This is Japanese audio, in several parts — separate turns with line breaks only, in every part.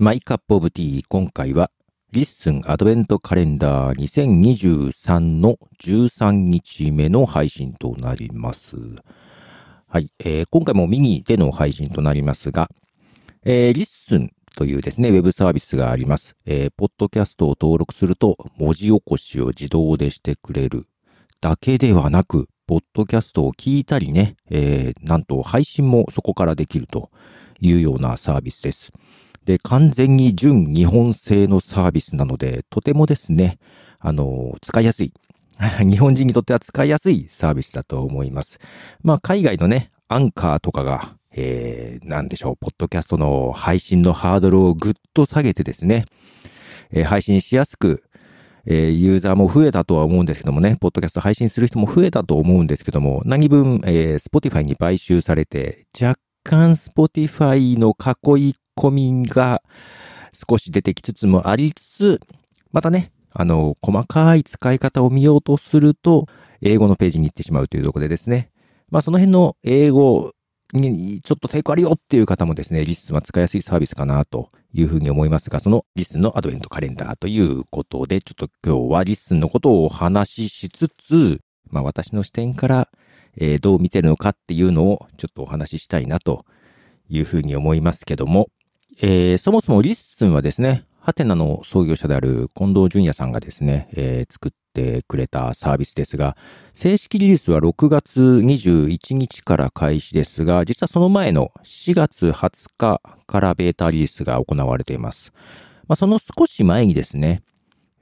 My Cup of Tea、今回は、 LISTEN アドベントカレンダー2023の13日目の配信となります。はい、えー、今回もミニでの配信となりますが、えー、 LISTEN というですね、ウェブサービスがあります。えー、ポッドキャストを登録すると、文字起こしを自動でしてくれるだけではなく、ポッドキャストを聞いたりね、えー、なんと配信もそこからできるというようなサービスです。で、完全に純日本製のサービスなので、とてもですね、あの、使いやすい。日本人にとっては使いやすいサービスだと思います。まあ、海外のね、アンカーとかが、えー、なんでしょう、ポッドキャストの配信のハードルをぐっと下げてですね、えー、配信しやすく、えー、ユーザーも増えたとは思うんですけどもね、ポッドキャスト配信する人も増えたと思うんですけども、何分、えー、Spotify に買収されて、若干 Spotify の囲い込みが少し出てきつつもありつつ、またね、あの、細かい使い方を見ようとすると、英語のページに行ってしまうというところでですね、まあその辺の英語にちょっと抵抗あるよっていう方もですね、 LISTEN は使いやすいサービスかなというふうに思いますが、その LISTEN のアドベントカレンダーということで、ちょっと今日は LISTEN のことをお話ししつつ、まあ私の視点から、えー、どう見てるのかっていうのをちょっとお話ししたいなというふうに思いますけども、えー、そもそも LISTEN はですね、はてなの創業者である近藤淳也さんがですね、えー、作ってくれたサービスですが、正式リリースは6月21日から開始ですが、実はその前の4月20日からベータリリースが行われています。まあ、その少し前にですね、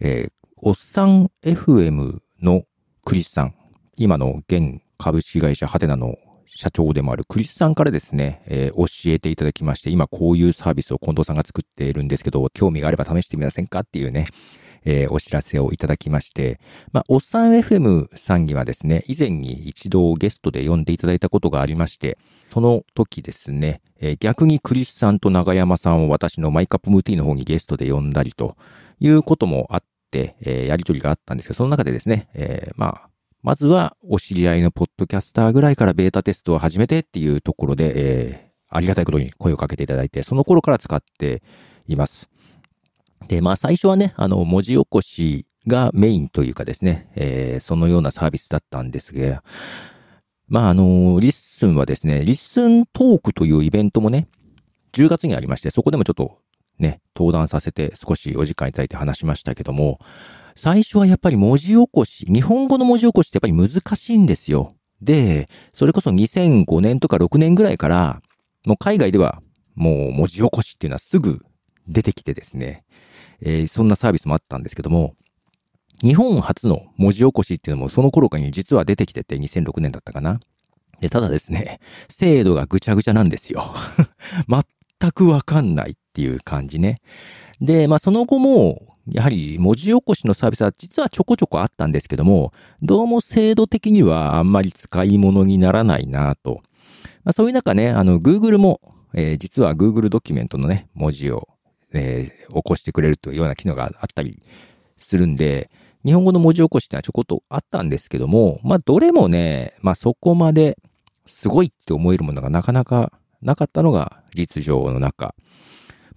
えー、おっさん FM のクリスさん、今の現株式会社はてなの社長でもあるクリスさんからですね、えー、教えていただきまして、今こういうサービスを近藤さんが作っているんですけど、興味があれば試してみませんかっていうね、えー、お知らせをいただきまして、まあ、おっさん FM さんにはですね、以前に一度ゲストで呼んでいただいたことがありまして、その時ですね、えー、逆にクリスさんと長山さんを私のマイカップムーティーの方にゲストで呼んだりということもあって、えー、やりとりがあったんですけど、その中でですね、えー、まあ、まずはお知り合いのポッドキャスターぐらいからベータテストを始めてっていうところで、えー、ありがたいことに声をかけていただいて、その頃から使っています。で、まあ最初はね、あの、文字起こしがメインというかですね、えー、そのようなサービスだったんですが、まああの、 LISTEN はですね、 LISTEN TALK というイベントもね、10月にありまして、そこでもちょっとね、登壇させて少しお時間いただいて話しましたけども、最初はやっぱり文字起こし、日本語の文字起こしってやっぱり難しいんですよ。で、それこそ2005年とか6年ぐらいから、もう海外ではもう文字起こしっていうのはすぐ出てきてですね、えー、そんなサービスもあったんですけども、日本初の文字起こしっていうのもその頃かに実は出てきてて2006年だったかな。で、ただですね、精度がぐちゃぐちゃなんですよ。全くわかんないっていう感じね。で、まあその後も、やはり文字起こしのサービスは実はちょこちょこあったんですけども、どうも精度的にはあんまり使い物にならないなと。まあ、そういう中ね、あの、Google も、えー、実は Google ドキュメントのね、文字を、えー、起こしてくれるというような機能があったりするんで、日本語の文字起こしってのはちょこっとあったんですけども、まあ、どれもね、まあ、そこまですごいって思えるものがなかなかなかったのが実情の中。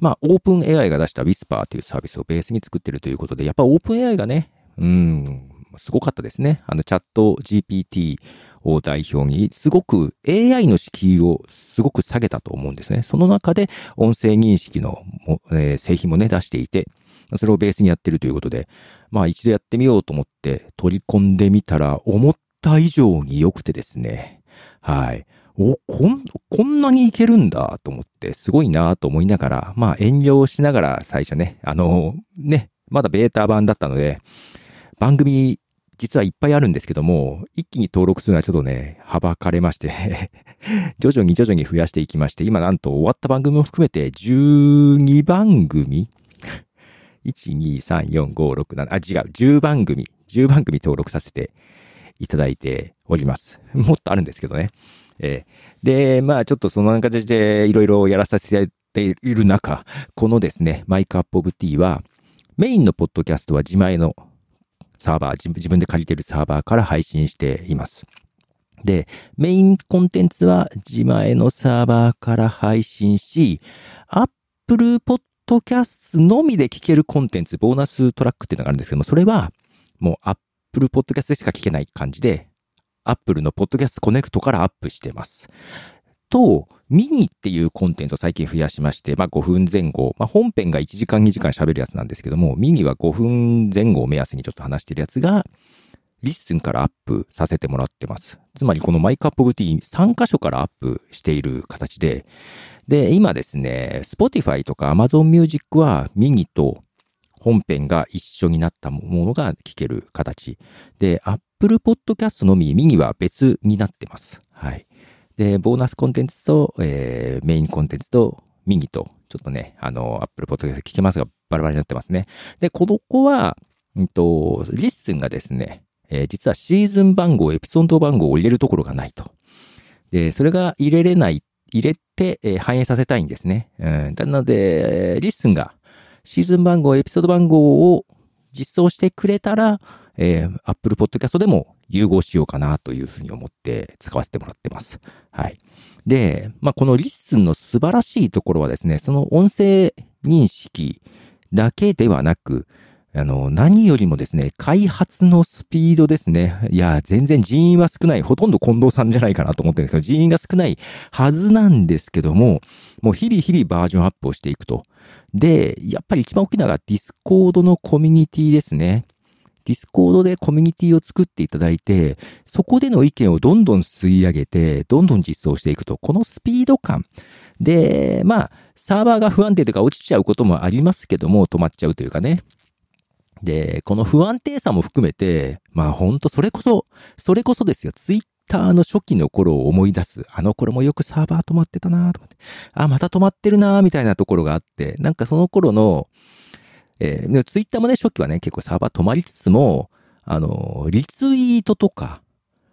まあ、オープン AI が出した Whisper というサービスをベースに作ってるということで、やっぱオープン AI がね、うん、すごかったですね。あの、チャット GPT を代表に、すごく AI の敷居をすごく下げたと思うんですね。その中で音声認識の、えー、製品もね、出していて、それをベースにやってるということで、まあ一度やってみようと思って取り込んでみたら、思った以上に良くてですね。はい。お、こん、こんなにいけるんだと思って、すごいなと思いながら、まあ遠慮しながら最初ね、あの、ね、まだベータ版だったので、番組実はいっぱいあるんですけども、一気に登録するのはちょっとね、はばかれまして 徐々に徐々に増やしていきまして、今なんと終わった番組も含めて12番組 ?1、2、3、4、5、6、7、あ、違う、10番組、10番組登録させていただいております。もっとあるんですけどね。えー、で、まあちょっとその形でいろいろやらさせている中、このですね、マイクアップオブティーは、メインのポッドキャストは自前のサーバー、自分で借りてるサーバーから配信しています。で、メインコンテンツは自前のサーバーから配信し、Apple ドキャストのみで聞けるコンテンツ、ボーナストラックっていうのがあるんですけども、それは、もう Apple Podcast でしか聞けない感じで、Apple の Podcast Connect からアップしてます。と、ミニっていうコンテンツを最近増やしまして、まあ5分前後、まあ本編が1時間2時間喋るやつなんですけども、ミニは5分前後を目安にちょっと話してるやつが、 LISTEN からアップさせてもらってます。つまりこの My Cup of Tea 3箇所からアップしている形で、で、今ですね、Spotify とか Amazon Music はミニと本編が一緒になったものが聞ける形。で、Apple Podcast のみ、ミニは別になってます。はい。で、ボーナスコンテンツと、えー、メインコンテンツと、ミニと、ちょっとね、あの、Apple Podcast 聞けますが、バラバラになってますね。で、この子は、うんと、 LISTEN がですね、えー、実はシーズン番号、エピソード番号を入れるところがないと。で、それが入れれない、入れて、えー、反映させたいんですね。うん。なので、 LISTEN がシーズン番号、エピソード番号を実装してくれたら、えー、Apple Podcast でも融合しようかなというふうに思って使わせてもらってます。はい。で、まあ、この LISTEN の素晴らしいところはですね、その音声認識だけではなく、あの、何よりもですね、開発のスピードですね。いや、全然人員は少ない。ほとんど近藤さんじゃないかなと思ってるんですけど、人員が少ないはずなんですけども、もう日々日々バージョンアップをしていくと。で、やっぱり一番大きなのが Discord のコミュニティですね。 Discord でコミュニティを作っていただいて、そこでの意見をどんどん吸い上げて、どんどん実装していくと、このスピード感。で、まあ、サーバーが不安定とか落ちちゃうこともありますけども、止まっちゃうというかね。で、この不安定さも含めて、まあほんとそれこそ、それこそですよ。ツイターの初期の頃を思い出す。あの頃もよくサーバー止まってたなと思って。あ、また止まってるなみたいなところがあって、なんかその頃の、えー、ツイッターもね、初期はね、結構サーバー止まりつつも、あの、リツイートとか、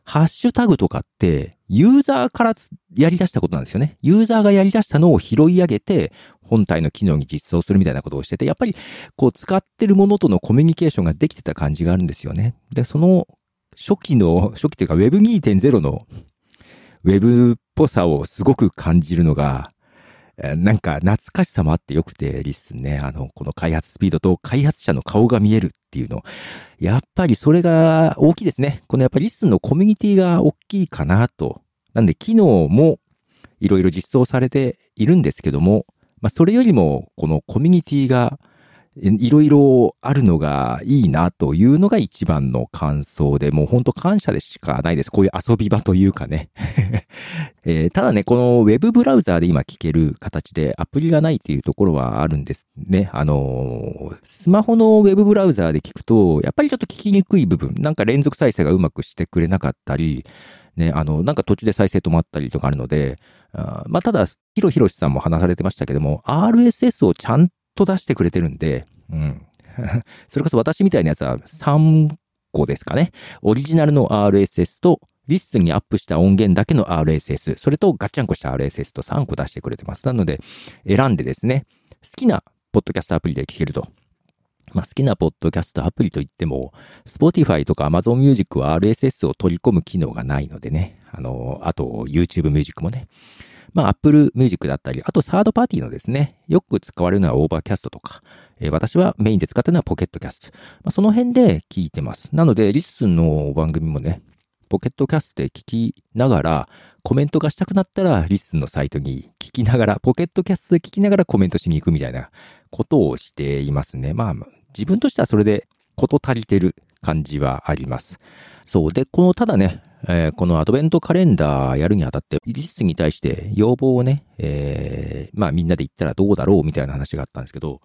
ハッシュタグとかって、ユーザーからやり出したことなんですよね。ユーザーがやり出したのを拾い上げて、本体の機能に実装するみたいなことをしてて、やっぱり、こう、使ってるものとのコミュニケーションができてた感じがあるんですよね。で、その、初期の、初期というか Web2.0 の Web っぽさをすごく感じるのが、なんか懐かしさもあってよくて、リッスね、あの、この開発スピードと開発者の顔が見えるっていうの。やっぱりそれが大きいですね。このやっぱりリスンのコミュニティが大きいかなと。なんで、機能もいろいろ実装されているんですけども、まあ、それよりも、このコミュニティがいろいろあるのがいいなというのが一番の感想で、もう本当感謝でしかないです。こういう遊び場というかね。えー、ただね、このウェブブラウザーで今聞ける形でアプリがないっていうところはあるんですね。あのー、スマホのウェブブラウザーで聞くと、やっぱりちょっと聞きにくい部分、なんか連続再生がうまくしてくれなかったり、ね、あの、なんか途中で再生止まったりとかあるので、あまあ、ただ、ヒロヒロシさんも話されてましたけども、RSS をちゃんと出してくれてるんで、うん。それこそ私みたいなやつは3個ですかね。オリジナルの RSS と、 LISTEN にアップした音源だけの RSS、それとガチャンコした RSS と3個出してくれてます。なので、選んでですね、好きなポッドキャストアプリで聞けると。まあ、好きなポッドキャストアプリといっても、Spotify とか Amazon Music は RSS を取り込む機能がないのでね。あの、あと YouTube Music もね。まあ、Apple Music だったり、あとサードパーティーのですね、よく使われるのは Overcast とか、えー、私はメインで使ってるのは Pocket Casts。まあ、その辺で聞いてます。なので、 LISTEN の番組もね、 Pocket Casts で聞きながら、コメントがしたくなったら、 LISTEN のサイトに聞きながら、 Pocket Casts で聞きながらコメントしに行くみたいなことをしていますね。まあ、自分としてはそれでこと足りてる感じはあります。そう。で、この、ただね、えー、このアドベントカレンダーやるにあたって、 LISTEN に対して要望をね、えー、まあみんなで言ったらどうだろうみたいな話があったんですけど、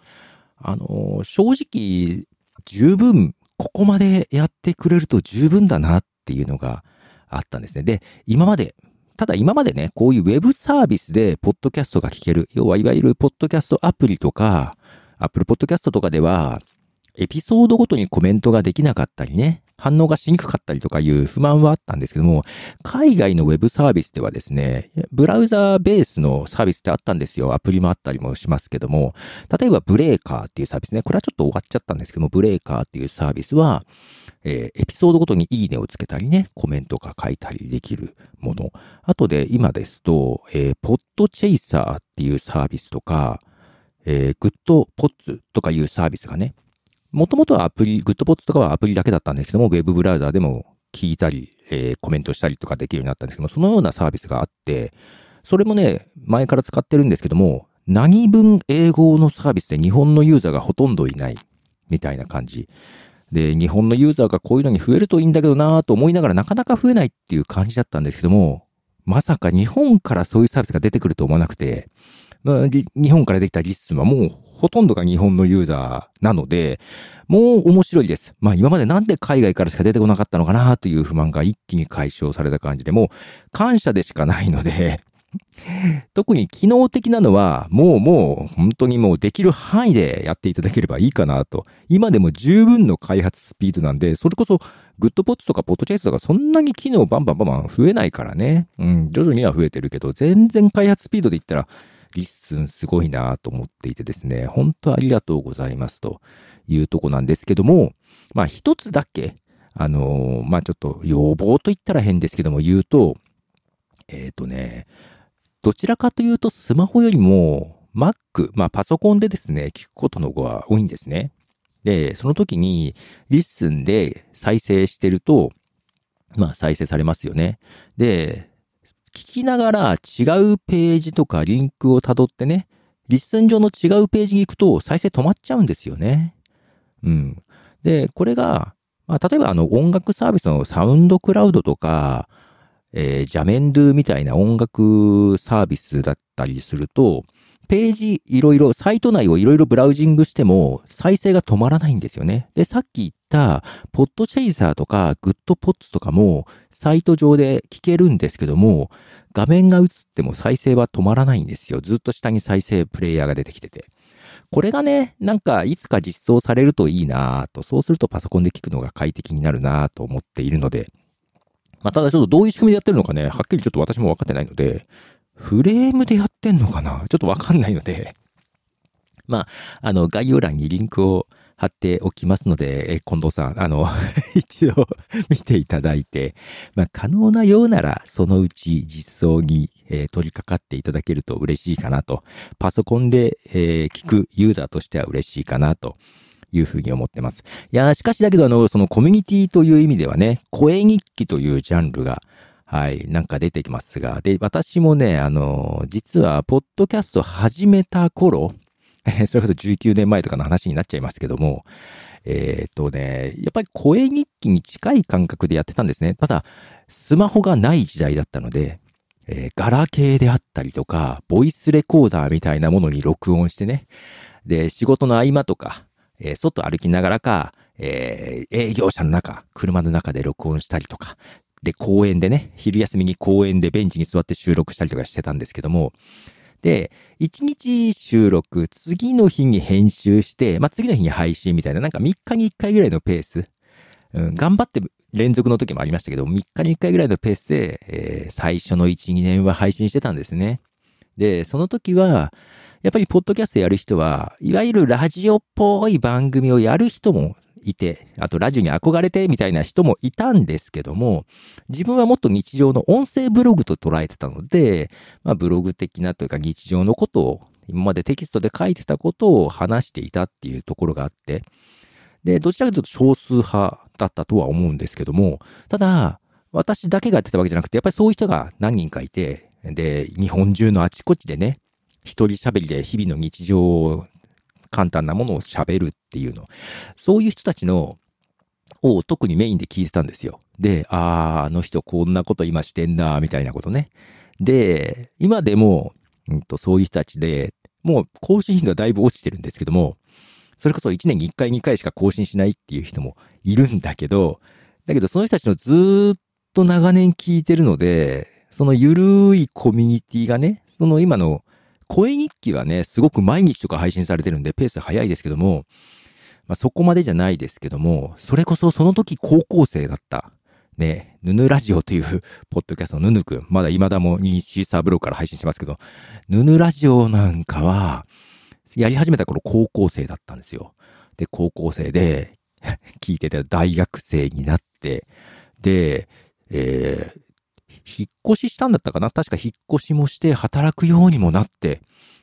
あのー、正直、十分、ここまでやってくれると十分だなっていうのがあったんですね。で、今まで、ただ今までね、こういうウェブサービスでポッドキャストが聞ける、要はいわゆるポッドキャストアプリとか、アップルポッドキャストとかでは、エピソードごとにコメントができなかったりね、反応がしにくかったりとかいう不満はあったんですけども、海外のウェブサービスではですね、ブラウザーベースのサービスってあったんですよ。アプリもあったりもしますけども、例えばブレーカーっていうサービスね、これはちょっと終わっちゃったんですけども、ブレーカーっていうサービスは、えー、エピソードごとにいいねをつけたりね、コメントが書いたりできるもの。あとで今ですと、えー、 Podchaser っていうサービスとか、えー、 Goodpods とかいうサービスがね、もともとはアプリ、 Goodpods とかはアプリだけだったんですけども、ウェブブラウザーでも聞いたり、えー、コメントしたりとかできるようになったんですけども、そのようなサービスがあって、それもね、前から使ってるんですけども、何分英語のサービスで日本のユーザーがほとんどいないみたいな感じ。で、日本のユーザーがこういうのに増えるといいんだけどなぁと思いながらなかなか増えないっていう感じだったんですけども、まさか日本からそういうサービスが出てくると思わなくて、日本からできた LISTEN はもうほとんどが日本のユーザーなので、もう面白いです。まあ今までなんで海外からしか出てこなかったのかなという不満が一気に解消された感じで、もう感謝でしかないので、特に機能的なのは、もうもう本当にもうできる範囲でやっていただければいいかなと。今でも十分の開発スピードなんで、それこそ Goodpods とか Podchaser とかそんなに機能バンバンバンバン増えないからね。うん、徐々には増えてるけど、全然開発スピードで言ったら、 LISTEN すごいなと思っていてですね、本当ありがとうございますというとこなんですけども、まあ一つだけ、あのー、まあちょっと要望と言ったら変ですけども言うと、えっ、ー、とね、どちらかというとスマホよりも Mac、まあパソコンでですね、聞くことの方が多いんですね。で、その時に LISTEN で再生してると、まあ再生されますよね。で、聞きながら違うページとかリンクをたどってね、 LISTEN 上の違うページに行くと再生止まっちゃうんですよね。うん。で、これが、まあ、例えばあの音楽サービスの SoundCloud とか、えー、 Jamendo みたいな音楽サービスだったりすると、ページいろいろ、サイト内をいろいろブラウジングしても再生が止まらないんですよね。で、さっき言った、 Podchaser とか Goodpods とかもサイト上で聞けるんですけども、画面が移っても再生は止まらないんですよ。ずっと下に再生プレイヤーが出てきてて。これがね、なんかいつか実装されるといいなぁと、そうするとパソコンで聞くのが快適になるなぁと思っているので、まあ、ただちょっとどういう仕組みでやってるのかね、はっきりちょっと私も分かってないので、フレームでやってんのかな？ちょっとわかんないので、まあ、あの、概要欄にリンクを貼っておきますので、え近藤さん、あの、一度見ていただいて、まあ、可能なようなら、そのうち実装に、えー、取り掛かっていただけると嬉しいかなと、パソコンで、えー、聞くユーザーとしては嬉しいかなと。いうふうに思ってます。いやしかしだけど、あの、そのコミュニティという意味ではね、声日記というジャンルが、はい、なんか出てきますが、で、私もね、あの、実は、ポッドキャスト始めた頃、それこそ19年前とかの話になっちゃいますけども、えっ、とね、やっぱり声日記に近い感覚でやってたんですね。ただ、スマホがない時代だったので、えー、ガラケーであったりとか、ボイスレコーダーみたいなものに録音してね、で、仕事の合間とか、えー、外歩きながらか、えー、営業車の中、車の中で録音したりとか、で、公園でね、昼休みに公園でベンチに座って収録したりとかしてたんですけども、で、1日収録、次の日に編集して、まあ、次の日に配信みたいな、なんか3日に1回ぐらいのペース、うん、頑張って連続の時もありましたけど、3日に1回ぐらいのペースで、えー、最初の1、2年は配信してたんですね。で、その時は、やっぱりポッドキャストやる人は、いわゆるラジオっぽい番組をやる人もいて、あとラジオに憧れてみたいな人もいたんですけども、自分はもっと日常の音声ブログと捉えてたので、まあブログ的なというか日常のことを、今までテキストで書いてたことを話していたっていうところがあって、で、どちらかというと少数派だったとは思うんですけども、ただ、私だけがやってたわけじゃなくて、やっぱりそういう人が何人かいて、で、日本中のあちこちでね、一人喋りで日々の日常を簡単なものを喋るっていうの。そういう人たちの、を特にメインで聞いてたんですよ。で、ああ、あの人こんなこと今してんな、みたいなことね。で、今でも、うんと、そういう人たちで、もう更新頻度はだいぶ落ちてるんですけども、それこそ1年に1回2回しか更新しないっていう人もいるんだけど、だけどその人たちのずっと長年聞いてるので、そのゆるいコミュニティがね、その今の声日記はね、すごく毎日とか配信されてるんで、ペース早いですけども、まあ、そこまでじゃないですけども、それこそその時高校生だった。ね、ヌヌラジオという、ポッドキャストのヌヌくん、まだ未だもにシーサブログから配信してますけど、ヌヌラジオなんかは、やり始めた頃高校生だったんですよ。で、高校生で、聞いてて大学生になって、で、えー、引っ越ししたんだったかな？確か引っ越しもして働くようにもなって、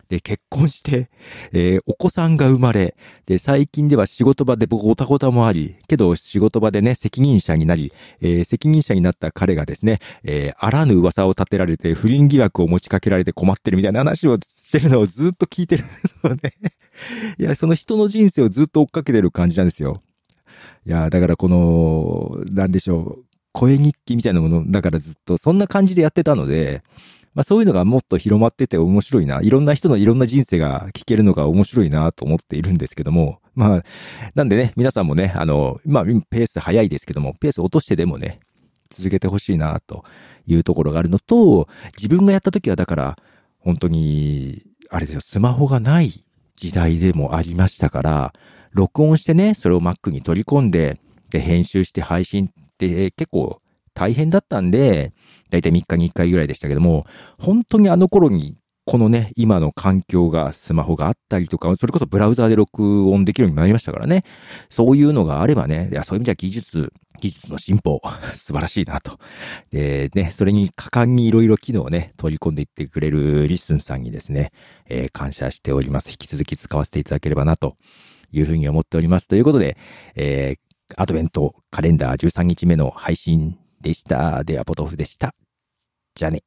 で、結婚して、えー、お子さんが生まれ、で、最近では仕事場で僕ごたごたもあり、けど仕事場でね、責任者になり、えー、責任者になった彼がですね、えー、あらぬ噂を立てられて、不倫疑惑を持ちかけられて困ってるみたいな話をしてるのをずっと聞いてるのね。いや、その人の人生をずっと追っかけてる感じなんですよ。いや、だからこの、なんでしょう、声日記みたいなもの、だからずっとそんな感じでやってたので、まあそういうのがもっと広まってて面白いな。いろんな人のいろんな人生が聞けるのが面白いなと思っているんですけども。まあ、なんでね、皆さんもね、あの、まあペース早いですけども、ペース落としてでもね、続けてほしいなというところがあるのと、自分がやった時はだから、本当に、あれですよ、スマホがない時代でもありましたから、録音してね、それを Mac に取り込んで、で、編集して配信って結構大変だったんで、だいたい3日に1回ぐらいでしたけども、本当にあの頃にこのね、今の環境が、スマホがあったりとか、それこそブラウザーで録音できるようになりましたからね。そういうのがあればね、いや、そういう意味じゃ技術、技術の進歩、素晴らしいなと。で、ね、それに果敢にいろいろ機能をね、取り込んでいってくれる LISTEN さんにですね、えー、感謝しております。引き続き使わせていただければなというふうに思っております。ということで、えー、アドベントカレンダー13日目の配信でした。では、ポトフでした。じゃあね。